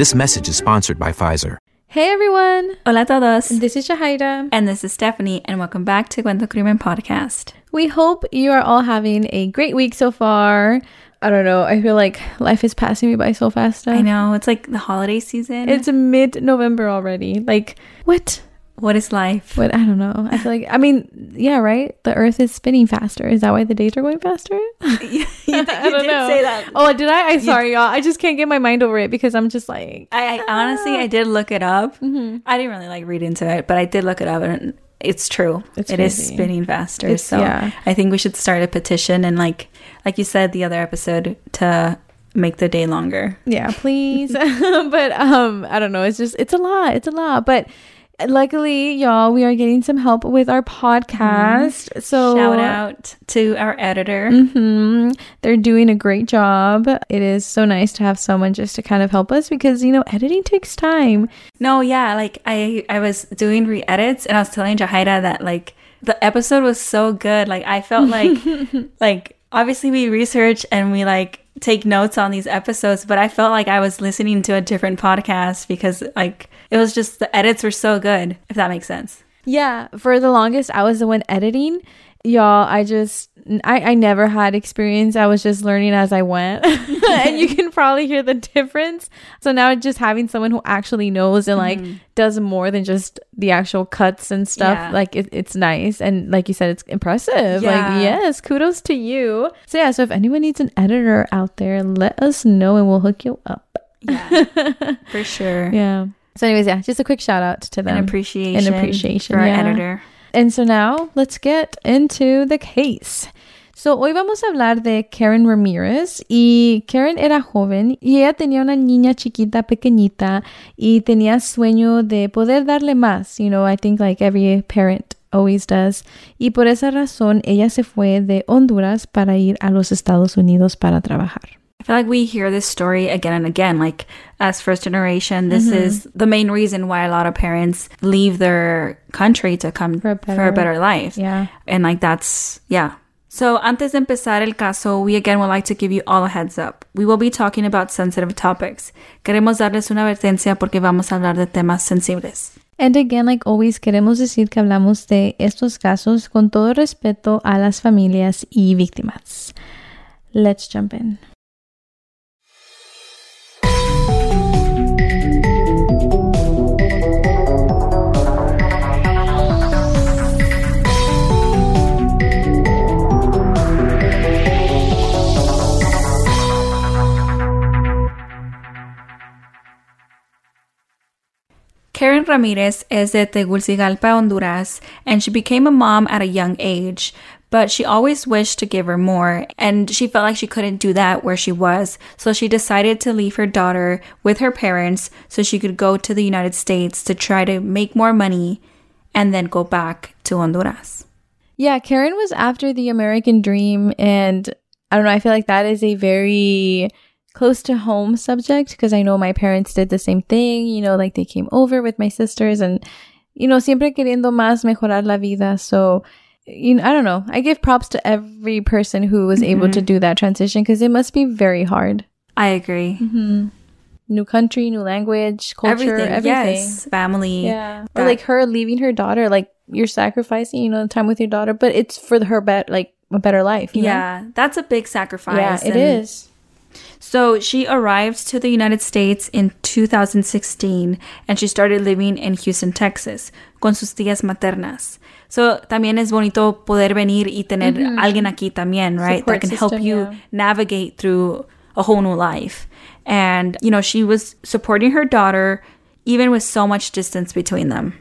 This message is sponsored by Pfizer. Hey everyone! Hola a todos. This is Jahaira. And this is Stephanie, and welcome back to Cuento Crimen Podcast. We hope you are all having a great week so far. I don't know. I feel like life is passing me by so fast. Now. I know. It's like the holiday season. It's mid November already. Like, what? What is life? What? I don't know. I feel like, I mean, yeah, right? The earth is spinning faster. Is that why the days are going faster? you, you, I don't did know. say that. Oh, did I? I'm sorry, y'all. I just can't get my mind over it because I'm just like, I, I honestly, I did look it up. Mm-hmm. I didn't really like read into it, but I did look it up, and it's true. It's It is crazy. spinning faster. It's- so yeah. I think we should start a petition, and like, like you said the other episode, to make the day longer. yeah, please. but um, I don't know. It's just, it's a lot. It's a lot. But luckily, y'all, we are getting some help with our podcast. So Shout out to our editor. hmm They're doing a great job. It is so nice to have someone just to kind of help us because you know editing takes time. No, yeah, like I I was doing re-edits and I was telling Jahaira that like the episode was so good. Like I felt like like obviously we research and we like take notes on these episodes, but I felt like I was listening to a different podcast because like it was just the edits were so good, if that makes sense. Yeah, for the longest, I was the one editing. Y'all, I just, I, I never had experience. I was just learning as I went. and you can probably hear the difference. So now just having someone who actually knows and like mm-hmm. does more than just the actual cuts and stuff, Yeah. like it, it's nice. And like you said, it's impressive. Yeah. Like, yes, kudos to you. So yeah, so if anyone needs an editor out there, let us know and we'll hook you up. Yeah, for sure. Yeah. So anyways, yeah, just a quick shout out to them. An appreciation, An appreciation, for our yeah. editor. And so now let's get into the case. So hoy vamos a hablar de Karen Ramirez y Karen era joven y ella tenía una niña chiquita pequeñita y tenía sueño de poder darle más, you know, I think like every parent always does. Y por esa razón ella se fue de Honduras para ir a los Estados Unidos para trabajar. I feel like we hear this story again and again. Like, as first generation, this mm-hmm. is the main reason why a lot of parents leave their country to come For for a a better, better- life. Yeah. And, like, that's, yeah. So, antes de empezar el caso, we again would like to give you all a heads up. We will be talking about sensitive topics. Queremos darles una advertencia porque vamos a hablar de temas sensibles. And again, like always, queremos decir que hablamos de estos casos con todo respeto a las familias y víctimas. Let's jump in. Ramirez is de Tegucigalpa, Honduras, and she became a mom at a young age. But she always wished to give her more, and she felt like she couldn't do that where she was. So she decided to leave her daughter with her parents so she could go to the United States to try to make more money and then go back to Honduras. Yeah, Karen was after the American dream, and I don't know, I feel like that is a very close to home subject because I know my parents did the same thing. You know, like they came over with my sisters and, you know, siempre queriendo más mejorar la vida. So, you know, I don't know. I give props to every person who was able to mm-hmm. do that transition because it must be very hard. I agree. Mm-hmm. New country, new language, culture, everything. Yes. Family. Yeah. Or like her leaving her daughter, like you're sacrificing, you know, the time with your daughter, but it's for her bet like a better life. you know? Yeah, that's a big sacrifice. Yeah, it is. So she arrived to the United States in 2016 and she started living in Houston, Texas, con sus tías maternas. So también es bonito poder venir y tener alguien aquí también, right? Support that can help system, you yeah. navigate through a whole new life. And, you know, she was supporting her daughter even with so much distance between them.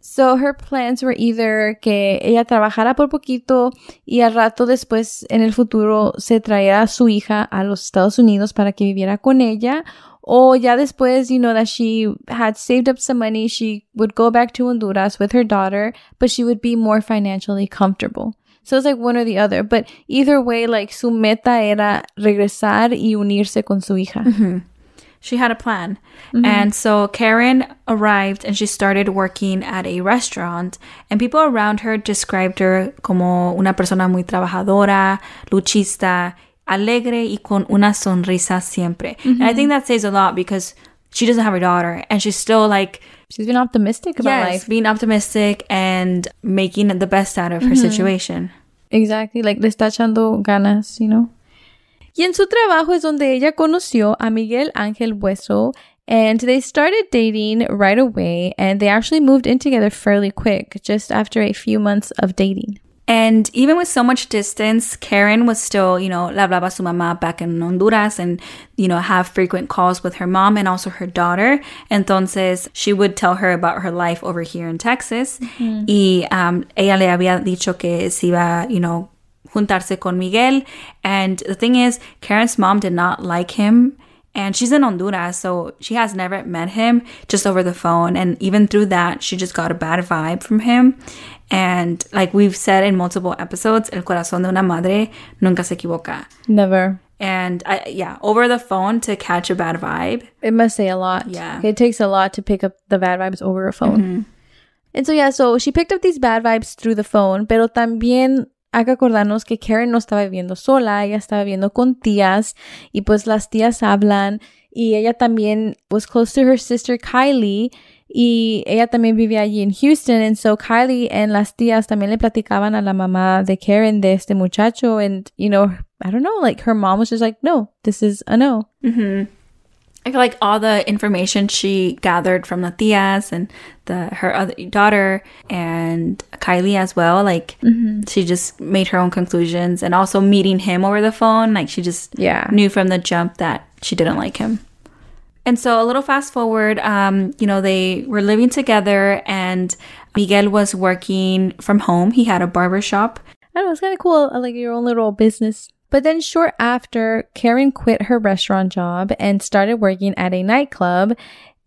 So her plans were either que ella trabajara por poquito y al rato después en el futuro se traía su hija a los Estados Unidos para que viviera con ella O ya después, you know, that she had saved up some money, she would go back to Honduras with her daughter, but she would be more financially comfortable. So it's like one or the other. But either way, like su meta era regresar y unirse con su hija. She had a plan. Mm-hmm. And so Karen arrived and she started working at a restaurant. And people around her described her como una persona muy trabajadora, luchista, alegre y con una sonrisa siempre. And I mm-hmm. think that says a lot because she doesn't have her daughter and she's still like, She's been optimistic about yes, life. being optimistic and making the best out of her mm-hmm. situation. Exactly, like le está echando ganas, you know. Y en su trabajo es donde ella conoció a Miguel Ángel Buezo and they started dating right away and they actually moved in together fairly quick, just after a few months of dating. And even with so much distance, Karen was still, you know, la hablaba su mamá back in Honduras and, you know, have frequent calls with her mom and also her daughter. Entonces, she would tell her about her life over here in Texas. Y um, ella le había dicho que se iba, you know, juntarse con Miguel. And the thing is, Karen's mom did not like him. And she's in Honduras, so she has never met him just over the phone. And even through that, she just got a bad vibe from him. And like we've said in multiple episodes, el corazón de una madre nunca se equivoca. Never. And I, yeah, over the phone to catch a bad vibe. It must say a lot. Yeah. It takes a lot to pick up the bad vibes over a phone. Mm-hmm. And so, yeah, so she picked up these bad vibes through the phone, pero también hay que acordarnos que Karen no estaba viviendo sola, ella estaba viviendo con tías y pues las tías hablan y ella también was close to her sister Kylie y ella también vivía allí en Houston. And so Kylie and las tías también le platicaban a la mamá de Karen de este muchacho. And you know I don't know like her mom was just like no this is a no I feel like all the information she gathered from the tias and the her other daughter and Kylie as well, like she just made her own conclusions and also meeting him over the phone, like she just Yeah. knew from the jump that she didn't like him. And so a little fast forward, um, you know, they were living together and Miguel was working from home. He had a barber shop. I don't know, it's kind of cool, like your own little business. But then short after, Karen quit her restaurant job and started working at a nightclub.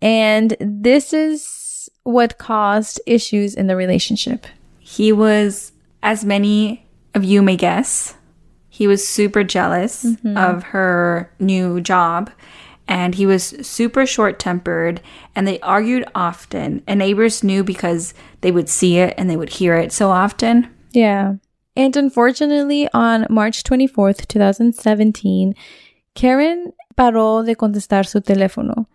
And this is what caused issues in the relationship. He was, as many of you may guess, he was super jealous mm-hmm. of her new job and he was super short tempered and they argued often. And neighbors knew because they would see it and they would hear it so often. Yeah. And unfortunately, on March 24th, 2017, Karen paró de contestar su teléfono.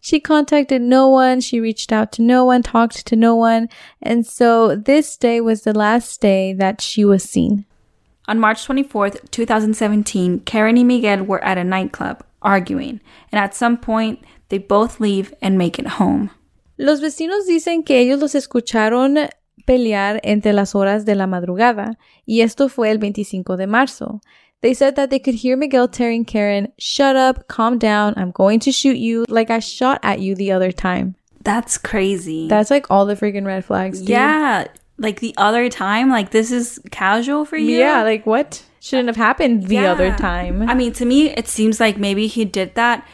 She contacted no one, she reached out to no one, talked to no one, and so this day was the last day that she was seen. On March 24th, 2017, Karen and Miguel were at a nightclub arguing, and at some point, they both leave and make it home. Los vecinos dicen que ellos los escucharon pelear entre las horas de la madrugada, y esto fue el 25 de marzo. They said that they could hear Miguel telling Karen, Shut up, calm down, I'm going to shoot you like I shot at you the other time. That's crazy. That's like all the freaking red flags. Dude. yeah, like the other time, like this is casual for you. Yeah, like what? Shouldn't have happened the other time. I mean, to me, it seems like maybe he did that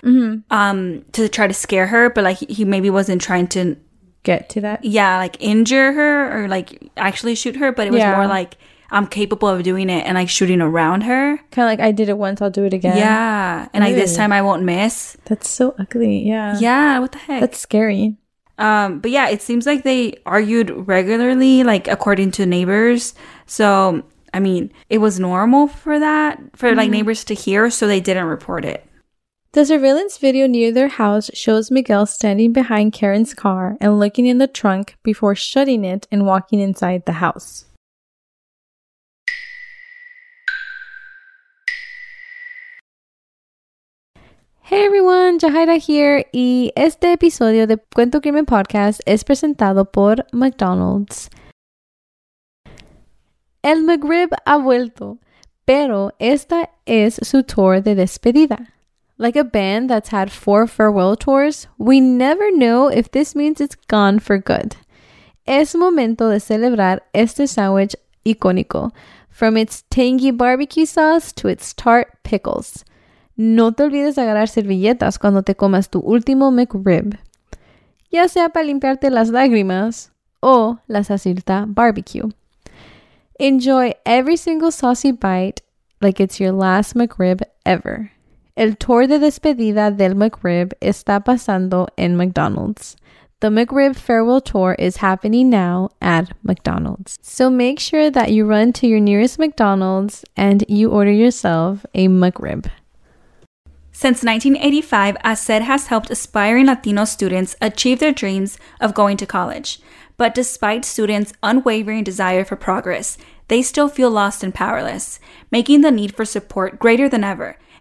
um, to try to scare her, but like he maybe wasn't trying to, Get to that. yeah, like injure her or like actually shoot her, but it was Yeah. more like I'm capable of doing it and like shooting around her. Kind of like I did it once, I'll do it again. Yeah, and like this time I won't miss. That's so ugly. Yeah. Yeah, what the heck? That's scary. Um, but yeah, it seems like they argued regularly, like according to neighbors. So, I mean, it was normal for that, for like neighbors to hear, so they didn't report it. The surveillance video near their house shows Miguel standing behind Karen's car and looking in the trunk before shutting it and walking inside the house. Hey everyone, Jahaira here y este episodio de Cuento Crimen Podcast es presentado por McDonald's. El McRib ha vuelto, pero esta es su tour de despedida. Like a band that's had four farewell tours, we never know if this means it's gone for good. Es momento de celebrar este sandwich icónico, from its tangy barbecue sauce to its tart pickles. no te olvides de agarrar servilletas cuando te comas tu último McRib, ya sea para limpiarte las lágrimas o la salsita barbecue. Enjoy every single saucy bite like it's your last McRib ever. El tour de despedida del McRib está pasando en McDonald's. The McRib farewell tour is happening now at McDonald's. So make sure that you run to your nearest McDonald's and you order yourself a McRib. Since 1985, HACER has helped aspiring Latino students achieve their dreams of going to college. But despite students' unwavering desire for progress, they still feel lost and powerless, making the need for support greater than ever.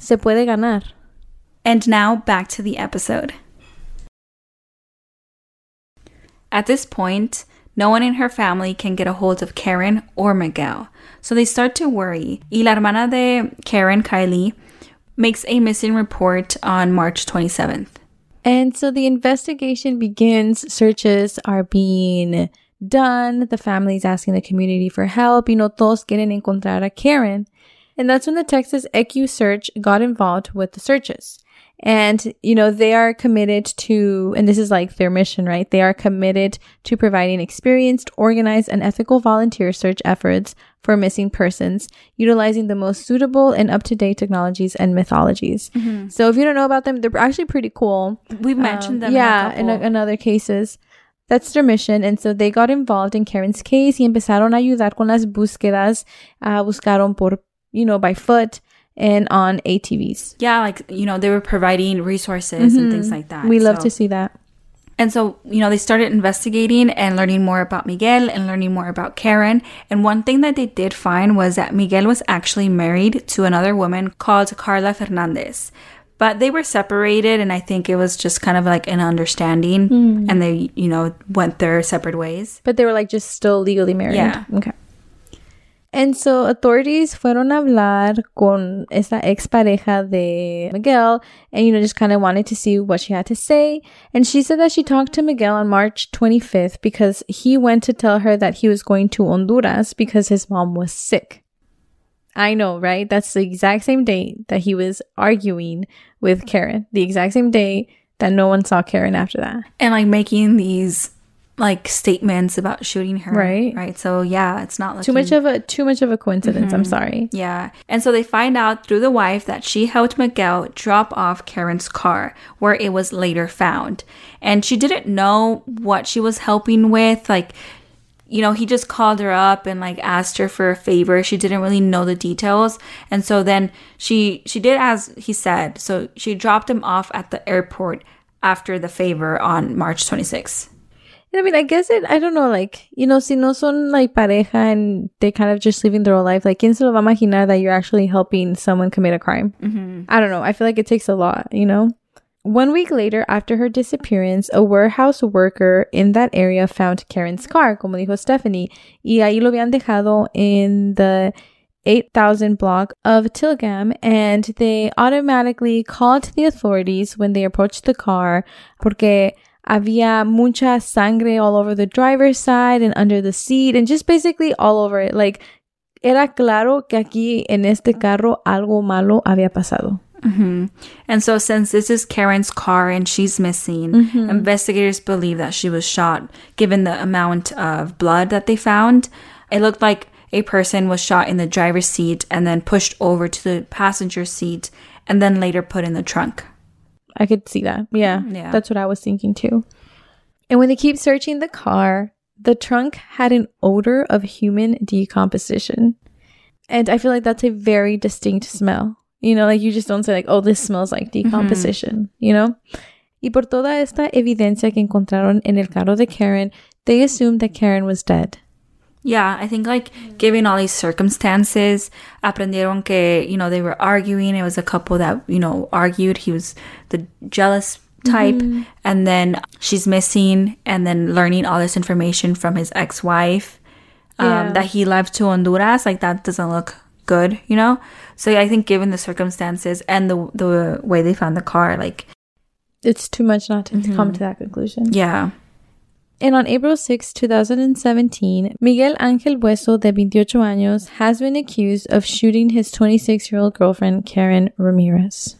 Se puede ganar. And now back to the episode. At this point, no one in her family can get a hold of Karen or Miguel, so they start to worry. Y la hermana de Karen, Kylie, makes a missing report on March 27th. And so the investigation begins. Searches are being done. The family's asking the community for help. You know, todos quieren encontrar a Karen. And that's when the Texas EquuSearch got involved with the searches. And, you know, they are committed to, and this is like their mission, right? They are committed to providing experienced, organized, and ethical volunteer search efforts for missing persons, utilizing the most suitable and up to date technologies and mythologies. So if you don't know about them, they're actually pretty cool. We've mentioned them. Um, Yeah, in, in, in other cases. That's their mission. And so they got involved in Karen's case y empezaron a ayudar con las búsquedas. Uh, buscaron por, you know, by foot and on ATVs. yeah, like you know, they were providing resources and things like that. Mm-hmm. We love So- to see that. And so, you know, they started investigating and learning more about Miguel and learning more about Karen. And one thing that they did find was that Miguel was actually married to another woman called Carla Fernandez. But they were separated, and I think it was just kind of like an understanding, Hmm. and they, you know, went their separate ways. But they were like just still legally married. Yeah. Okay. And so authorities fueron a hablar con esta expareja de Miguel and, you know, just kind of wanted to see what she had to say. And she said that she talked to Miguel on March 25th because he went to tell her that he was going to Honduras because his mom was sick. I know, right? That's the exact same date that he was arguing with Karen. The exact same day that no one saw Karen after that. And like making these like statements about shooting her. Right. Right. So yeah, it's not like Too much of a too much of a coincidence. I'm mm-hmm. sorry. Yeah. And so they find out through the wife that she helped Miguel drop off Karen's car, where it was later found. And she didn't know what she was helping with. Like, you know, he just called her up and like asked her for a favor. She didn't really know the details. And so then she she did as he said. So she dropped him off at the airport after the favor on March 26th. I mean, I guess it, I don't know, like, you know, si no son like pareja and they kind of just living their whole life, like, ¿quién se lo va a imaginar that you're actually helping someone commit a crime? Mm-hmm. I don't know. I feel like it takes a lot, you know? One week later, after her disappearance, a warehouse worker in that area found Karen's car, como dijo Stephanie, y ahí lo habían dejado in the 8000 block of Tilgam, and they automatically called the authorities when they approached the car, porque había mucha sangre all over the driver's side and under the seat, and just basically all over it. Like, era claro que aquí en este carro algo malo había pasado. Mm-hmm. And so, since this is Karen's car and she's missing, mm-hmm. investigators believe that she was shot given the amount of blood that they found. It looked like a person was shot in the driver's seat and then pushed over to the passenger seat and then later put in the trunk. I could see that. Yeah. Yeah. That's what I was thinking too. And when they keep searching the car, the trunk had an odor of human decomposition. And I feel like that's a very distinct smell. You know, like you just don't say like, oh, this smells like mm-hmm. decomposition, you know? Y por toda esta evidencia que encontraron en el carro de Karen, they assumed that Karen was dead. Yeah, I think like mm. given all these circumstances, aprendieron que, you know, they were arguing. It was a couple that, you know, argued. He was the jealous type. Mm-hmm. And then she's missing and then learning all this information from his ex-wife um, Yeah. that he left to Honduras. Like that doesn't look good, you know? So I think given the circumstances and the, the way they found the car, like, It's too much not to come mm-hmm. to that conclusion. yeah. And on April 6, 2017, Miguel Ángel Buezo, de 28 años, has been accused of shooting his 26 year old girlfriend, Karen Ramirez.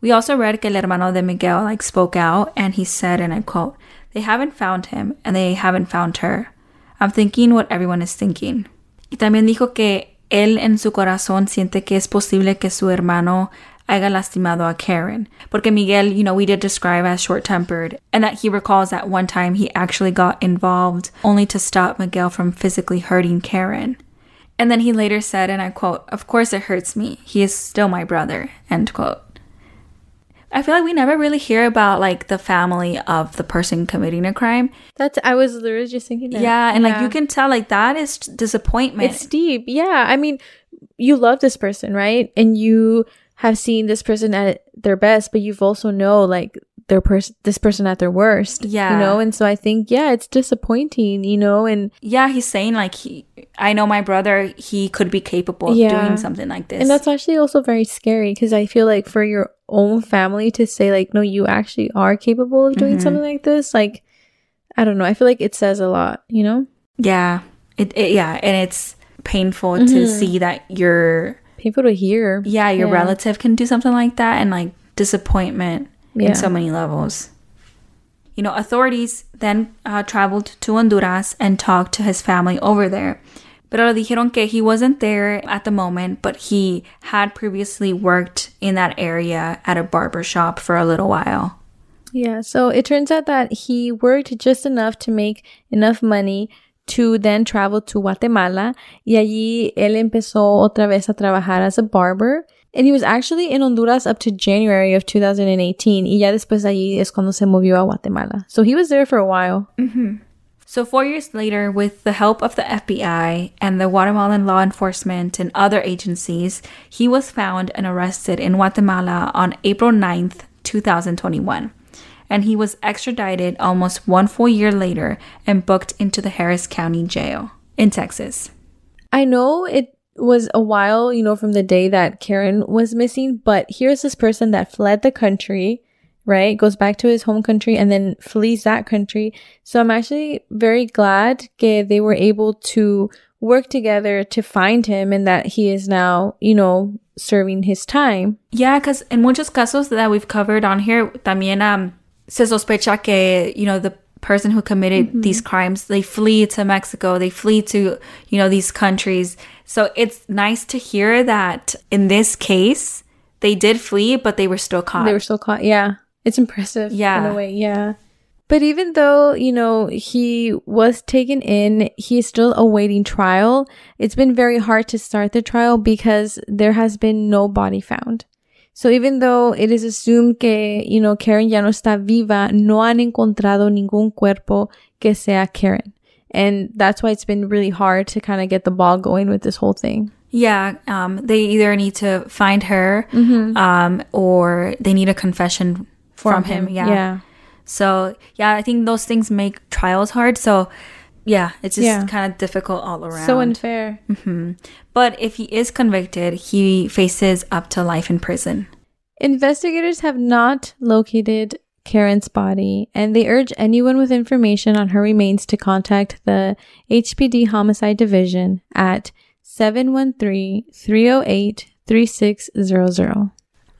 We also read que el hermano de Miguel like spoke out and he said, and I quote, They haven't found him and they haven't found her. I'm thinking what everyone is thinking. Y también dijo que él en su corazón siente que es posible que su hermano haya lastimado a Karen. Porque Miguel, you know, we did describe as short tempered, and that he recalls that one time he actually got involved only to stop Miguel from physically hurting Karen. And then he later said, and I quote, Of course it hurts me. He is still my brother. End quote. I feel like we never really hear about like the family of the person committing a crime. That's, I was literally just thinking that. Yeah, and like you can tell like that is disappointment. It's deep. Yeah. I mean, you love this person, right? And you have seen this person at their best, but you've also know like their person, this person at their worst. Yeah. You know? And so I think, yeah, it's disappointing, you know? And, yeah, he's saying like he I know my brother, he could be capable of Yeah. doing something like this. and that's actually also very scary because I feel like for your own family to say, like, no, you actually are capable of doing Mhm. something like this, like, I don't know. I feel like it says a lot, you know? yeah. It, it yeah, and it's painful to Mhm. see that your People to hear. yeah, your Yeah. relative can do something like that and like disappointment Yeah. in so many levels. You know, authorities then uh, traveled to Honduras and talked to his family over there. Pero le dijeron que he wasn't there at the moment, but he had previously worked in that area at a barber shop for a little while. Yeah, so it turns out that he worked just enough to make enough money to then travel to Guatemala. Y allí él empezó otra vez a trabajar as a barber. And he was actually in Honduras up to January of 2018. Y ya después de allí es cuando se movió a Guatemala. So he was there for a while. Mm-hmm. So, four years later, with the help of the FBI and the Guatemalan law enforcement and other agencies, he was found and arrested in Guatemala on April 9th, 2021. And he was extradited almost one full year later and booked into the Harris County Jail in Texas. I know it was a while, you know, from the day that Karen was missing, but here's this person that fled the country, right? Goes back to his home country and then flees that country. So I'm actually very glad that they were able to work together to find him and that he is now, you know, serving his time. Yeah, because in muchos casos that we've covered on here, también um, se sospecha que, you know, the person who committed mm-hmm. these crimes, they flee to Mexico, they flee to, you know, these countries. So it's nice to hear that in this case, they did flee, but they were still caught. They were still caught. Yeah. It's impressive. Yeah. In a way. Yeah. But even though, you know, he was taken in, he is still awaiting trial. It's been very hard to start the trial because there has been no body found. So even though it is assumed que, you know, Karen ya no está viva, no han encontrado ningún cuerpo que sea Karen. And that's why it's been really hard to kind of get the ball going with this whole thing. yeah, um, they either need to find her um, or they need a confession from, him. Yeah. Yeah. So, yeah, I think those things make trials hard. So, yeah, it's just Yeah. kind of difficult all around. So unfair. Mm-hmm. But if he is convicted, he faces up to life in prison. Investigators have not located Karen's body, and they urge anyone with information on her remains to contact the HPD Homicide Division at 713 308 3600.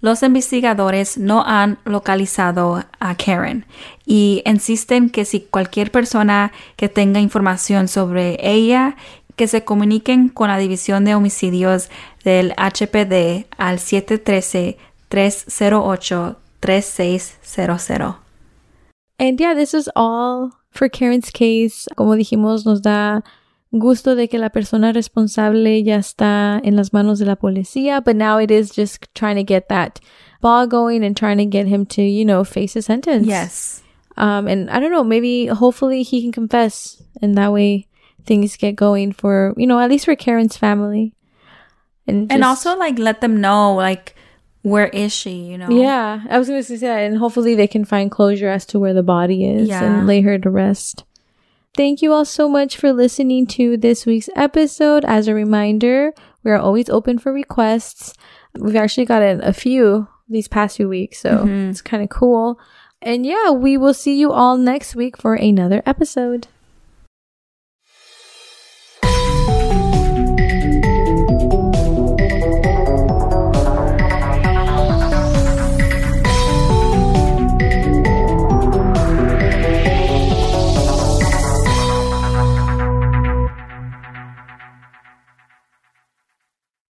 Los investigadores no han localizado a Karen y insisten que si cualquier persona que tenga información sobre ella, que se comuniquen con la División de Homicidios del HPD al 713-308-3600. And yeah, this is all for Karen's case. Como dijimos, nos da gusto de que la persona responsable ya está en las manos de la policía, but now it is just trying to get that ball going and trying to get him to, you know, face a sentence. Yes. Um, and I don't know, maybe hopefully he can confess and that way things get going for, you know, at least for Karen's family. And, and also like let them know like where is she, you know? Yeah, I was going to say that and hopefully they can find closure as to where the body is yeah. and lay her to rest. Thank you all so much for listening to this week's episode. As a reminder, we are always open for requests. We've actually gotten a few these past few weeks, so mm-hmm. it's kind of cool. And yeah, we will see you all next week for another episode.